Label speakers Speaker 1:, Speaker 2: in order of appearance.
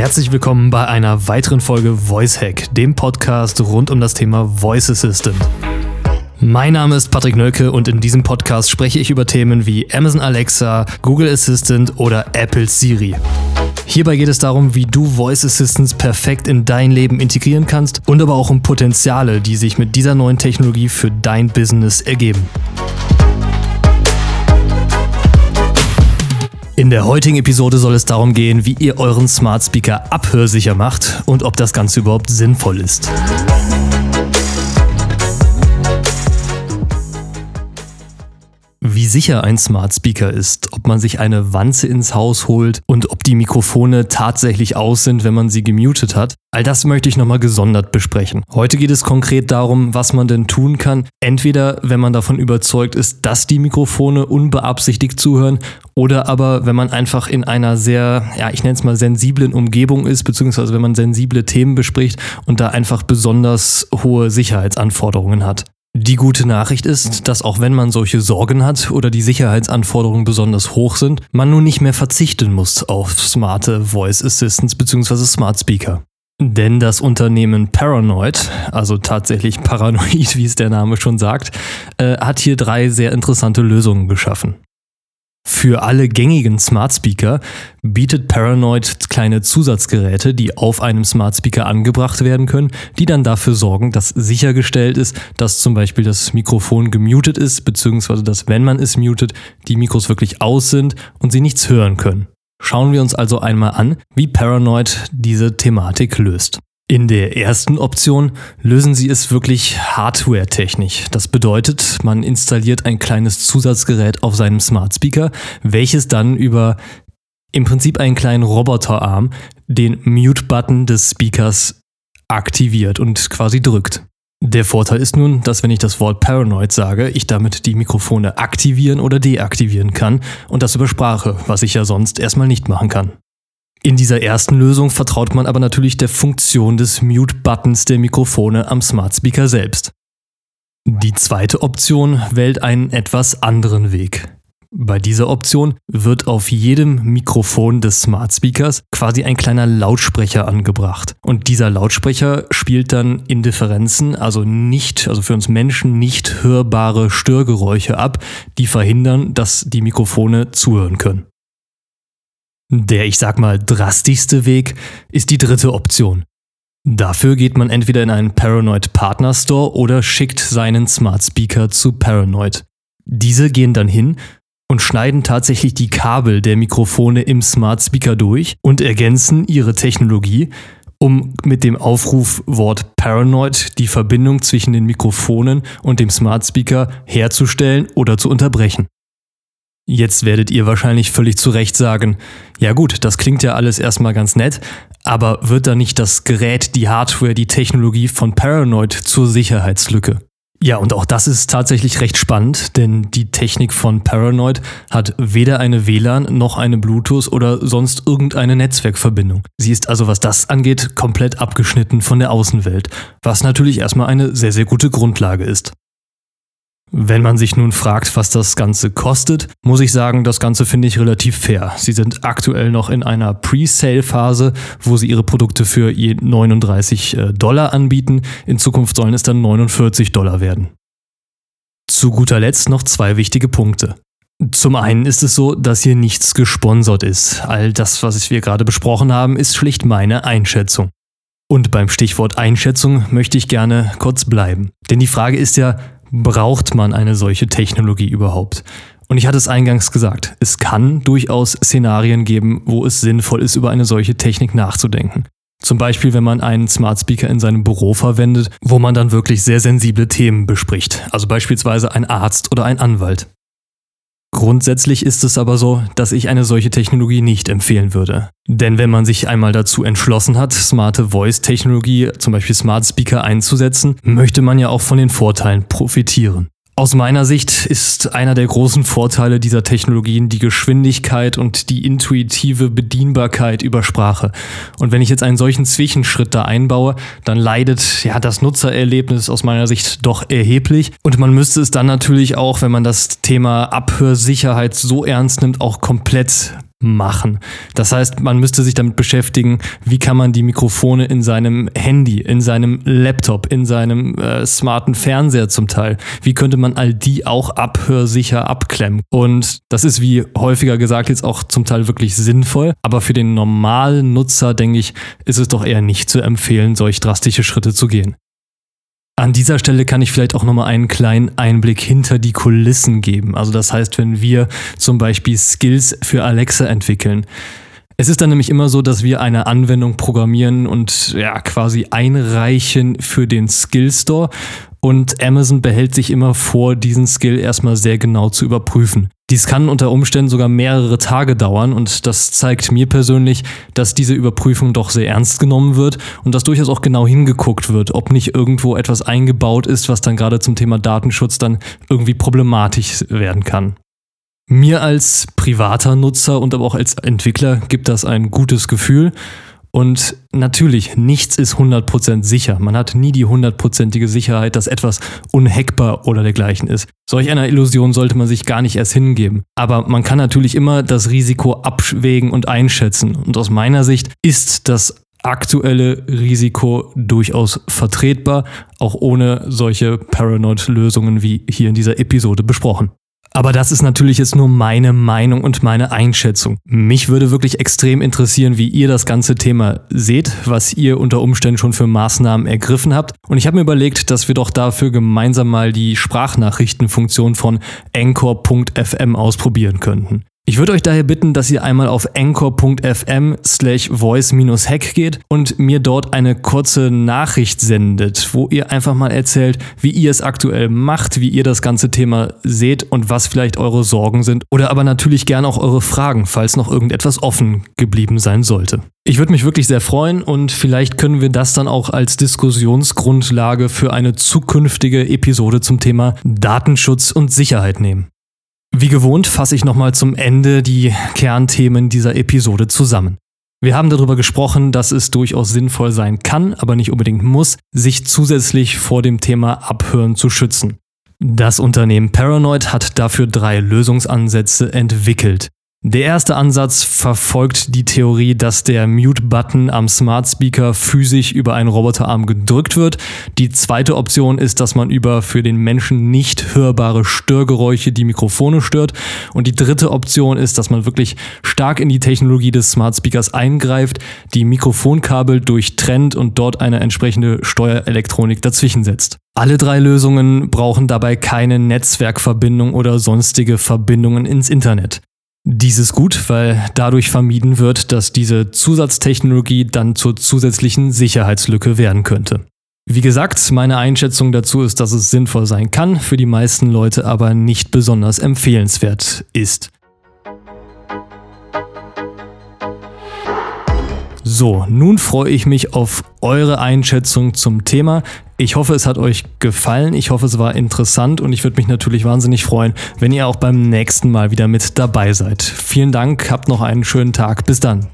Speaker 1: Herzlich willkommen bei einer weiteren Folge Voice Hack, dem Podcast rund um das Thema Voice Assistant. Mein Name ist Patrick Nölke und in diesem Podcast spreche ich über Themen wie Amazon Alexa, Google Assistant oder Apple Siri. Hierbei geht es darum, wie du Voice Assistants perfekt in dein Leben integrieren kannst und aber auch um Potenziale, die sich mit dieser neuen Technologie für dein Business ergeben. In der heutigen Episode soll es darum gehen, wie ihr euren Smart Speaker abhörsicher macht und ob das Ganze überhaupt sinnvoll ist. Sicher ein Smart Speaker ist, ob man sich eine Wanze ins Haus holt und ob die Mikrofone tatsächlich aus sind, wenn man sie gemutet hat, all das möchte ich nochmal gesondert besprechen. Heute geht es konkret darum, was man denn tun kann. Entweder, wenn man davon überzeugt ist, dass die Mikrofone unbeabsichtigt zuhören, oder aber, wenn man einfach in einer sehr, ja, ich nenne es mal sensiblen Umgebung ist, beziehungsweise wenn man sensible Themen bespricht und da einfach besonders hohe Sicherheitsanforderungen hat. Die gute Nachricht ist, dass auch wenn man solche Sorgen hat oder die Sicherheitsanforderungen besonders hoch sind, man nun nicht mehr verzichten muss auf smarte Voice Assistants bzw. Smart Speaker. Denn das Unternehmen Paranoid, also tatsächlich paranoid, wie es der Name schon sagt, äh, hat hier drei sehr interessante Lösungen geschaffen. Für alle gängigen Smart Speaker bietet Paranoid kleine Zusatzgeräte, die auf einem Smart Speaker angebracht werden können, die dann dafür sorgen, dass sichergestellt ist, dass zum Beispiel das Mikrofon gemutet ist, beziehungsweise dass, wenn man es mutet, die Mikros wirklich aus sind und sie nichts hören können. Schauen wir uns also einmal an, wie Paranoid diese Thematik löst. In der ersten Option lösen Sie es wirklich hardware-technisch. Das bedeutet, man installiert ein kleines Zusatzgerät auf seinem Smart Speaker, welches dann über im Prinzip einen kleinen Roboterarm den Mute-Button des Speakers aktiviert und quasi drückt. Der Vorteil ist nun, dass wenn ich das Wort Paranoid sage, ich damit die Mikrofone aktivieren oder deaktivieren kann und das über Sprache, was ich ja sonst erstmal nicht machen kann. In dieser ersten Lösung vertraut man aber natürlich der Funktion des Mute-Buttons der Mikrofone am Smart Speaker selbst. Die zweite Option wählt einen etwas anderen Weg. Bei dieser Option wird auf jedem Mikrofon des Smart Speakers quasi ein kleiner Lautsprecher angebracht. Und dieser Lautsprecher spielt dann Indifferenzen, also nicht, also für uns Menschen nicht hörbare Störgeräusche ab, die verhindern, dass die Mikrofone zuhören können. Der, ich sag mal, drastischste Weg ist die dritte Option. Dafür geht man entweder in einen Paranoid Partner Store oder schickt seinen Smart Speaker zu Paranoid. Diese gehen dann hin und schneiden tatsächlich die Kabel der Mikrofone im Smart Speaker durch und ergänzen ihre Technologie, um mit dem Aufrufwort Paranoid die Verbindung zwischen den Mikrofonen und dem Smart Speaker herzustellen oder zu unterbrechen. Jetzt werdet ihr wahrscheinlich völlig zu Recht sagen, ja gut, das klingt ja alles erstmal ganz nett, aber wird da nicht das Gerät, die Hardware, die Technologie von Paranoid zur Sicherheitslücke? Ja, und auch das ist tatsächlich recht spannend, denn die Technik von Paranoid hat weder eine WLAN noch eine Bluetooth oder sonst irgendeine Netzwerkverbindung. Sie ist also, was das angeht, komplett abgeschnitten von der Außenwelt, was natürlich erstmal eine sehr, sehr gute Grundlage ist. Wenn man sich nun fragt, was das Ganze kostet, muss ich sagen, das Ganze finde ich relativ fair. Sie sind aktuell noch in einer Pre-Sale-Phase, wo sie ihre Produkte für je 39 äh, Dollar anbieten. In Zukunft sollen es dann 49 Dollar werden. Zu guter Letzt noch zwei wichtige Punkte. Zum einen ist es so, dass hier nichts gesponsert ist. All das, was wir gerade besprochen haben, ist schlicht meine Einschätzung. Und beim Stichwort Einschätzung möchte ich gerne kurz bleiben. Denn die Frage ist ja, braucht man eine solche Technologie überhaupt? Und ich hatte es eingangs gesagt, es kann durchaus Szenarien geben, wo es sinnvoll ist, über eine solche Technik nachzudenken. Zum Beispiel, wenn man einen Smart Speaker in seinem Büro verwendet, wo man dann wirklich sehr sensible Themen bespricht, also beispielsweise ein Arzt oder ein Anwalt. Grundsätzlich ist es aber so, dass ich eine solche Technologie nicht empfehlen würde. Denn wenn man sich einmal dazu entschlossen hat, smarte Voice-Technologie, zum Beispiel Smart Speaker einzusetzen, möchte man ja auch von den Vorteilen profitieren. Aus meiner Sicht ist einer der großen Vorteile dieser Technologien die Geschwindigkeit und die intuitive Bedienbarkeit über Sprache. Und wenn ich jetzt einen solchen Zwischenschritt da einbaue, dann leidet ja das Nutzererlebnis aus meiner Sicht doch erheblich. Und man müsste es dann natürlich auch, wenn man das Thema Abhörsicherheit so ernst nimmt, auch komplett machen. Das heißt, man müsste sich damit beschäftigen, wie kann man die Mikrofone in seinem Handy, in seinem Laptop, in seinem äh, smarten Fernseher zum Teil, wie könnte man all die auch abhörsicher abklemmen. Und das ist, wie häufiger gesagt, jetzt auch zum Teil wirklich sinnvoll, aber für den normalen Nutzer, denke ich, ist es doch eher nicht zu empfehlen, solch drastische Schritte zu gehen. An dieser Stelle kann ich vielleicht auch nochmal einen kleinen Einblick hinter die Kulissen geben. Also das heißt, wenn wir zum Beispiel Skills für Alexa entwickeln. Es ist dann nämlich immer so, dass wir eine Anwendung programmieren und ja, quasi einreichen für den Skill Store und Amazon behält sich immer vor, diesen Skill erstmal sehr genau zu überprüfen. Dies kann unter Umständen sogar mehrere Tage dauern und das zeigt mir persönlich, dass diese Überprüfung doch sehr ernst genommen wird und dass durchaus auch genau hingeguckt wird, ob nicht irgendwo etwas eingebaut ist, was dann gerade zum Thema Datenschutz dann irgendwie problematisch werden kann. Mir als privater Nutzer und aber auch als Entwickler gibt das ein gutes Gefühl und natürlich, nichts ist 100% sicher. Man hat nie die hundertprozentige Sicherheit, dass etwas unhackbar oder dergleichen ist. Solch einer Illusion sollte man sich gar nicht erst hingeben. Aber man kann natürlich immer das Risiko abwägen und einschätzen. Und aus meiner Sicht ist das aktuelle Risiko durchaus vertretbar, auch ohne solche Paranoid-Lösungen wie hier in dieser Episode besprochen. Aber das ist natürlich jetzt nur meine Meinung und meine Einschätzung. Mich würde wirklich extrem interessieren, wie ihr das ganze Thema seht, was ihr unter Umständen schon für Maßnahmen ergriffen habt. Und ich habe mir überlegt, dass wir doch dafür gemeinsam mal die Sprachnachrichtenfunktion von Anchor.fm ausprobieren könnten. Ich würde euch daher bitten, dass ihr einmal auf anchor.fm slash voice-hack geht und mir dort eine kurze Nachricht sendet, wo ihr einfach mal erzählt, wie ihr es aktuell macht, wie ihr das ganze Thema seht und was vielleicht eure Sorgen sind oder aber natürlich gerne auch eure Fragen, falls noch irgendetwas offen geblieben sein sollte. Ich würde mich wirklich sehr freuen und vielleicht können wir das dann auch als Diskussionsgrundlage für eine zukünftige Episode zum Thema Datenschutz und Sicherheit nehmen. Wie gewohnt fasse ich nochmal zum Ende die Kernthemen dieser Episode zusammen. Wir haben darüber gesprochen, dass es durchaus sinnvoll sein kann, aber nicht unbedingt muss, sich zusätzlich vor dem Thema Abhören zu schützen. Das Unternehmen Paranoid hat dafür drei Lösungsansätze entwickelt. Der erste Ansatz verfolgt die Theorie, dass der Mute-Button am Smart Speaker physisch über einen Roboterarm gedrückt wird. Die zweite Option ist, dass man über für den Menschen nicht hörbare Störgeräusche die Mikrofone stört. Und die dritte Option ist, dass man wirklich stark in die Technologie des Smart Speakers eingreift, die Mikrofonkabel durchtrennt und dort eine entsprechende Steuerelektronik dazwischen setzt. Alle drei Lösungen brauchen dabei keine Netzwerkverbindung oder sonstige Verbindungen ins Internet. Dies ist gut, weil dadurch vermieden wird, dass diese Zusatztechnologie dann zur zusätzlichen Sicherheitslücke werden könnte. Wie gesagt, meine Einschätzung dazu ist, dass es sinnvoll sein kann, für die meisten Leute aber nicht besonders empfehlenswert ist. So, nun freue ich mich auf eure Einschätzung zum Thema. Ich hoffe, es hat euch gefallen. Ich hoffe, es war interessant und ich würde mich natürlich wahnsinnig freuen, wenn ihr auch beim nächsten Mal wieder mit dabei seid. Vielen Dank, habt noch einen schönen Tag. Bis dann.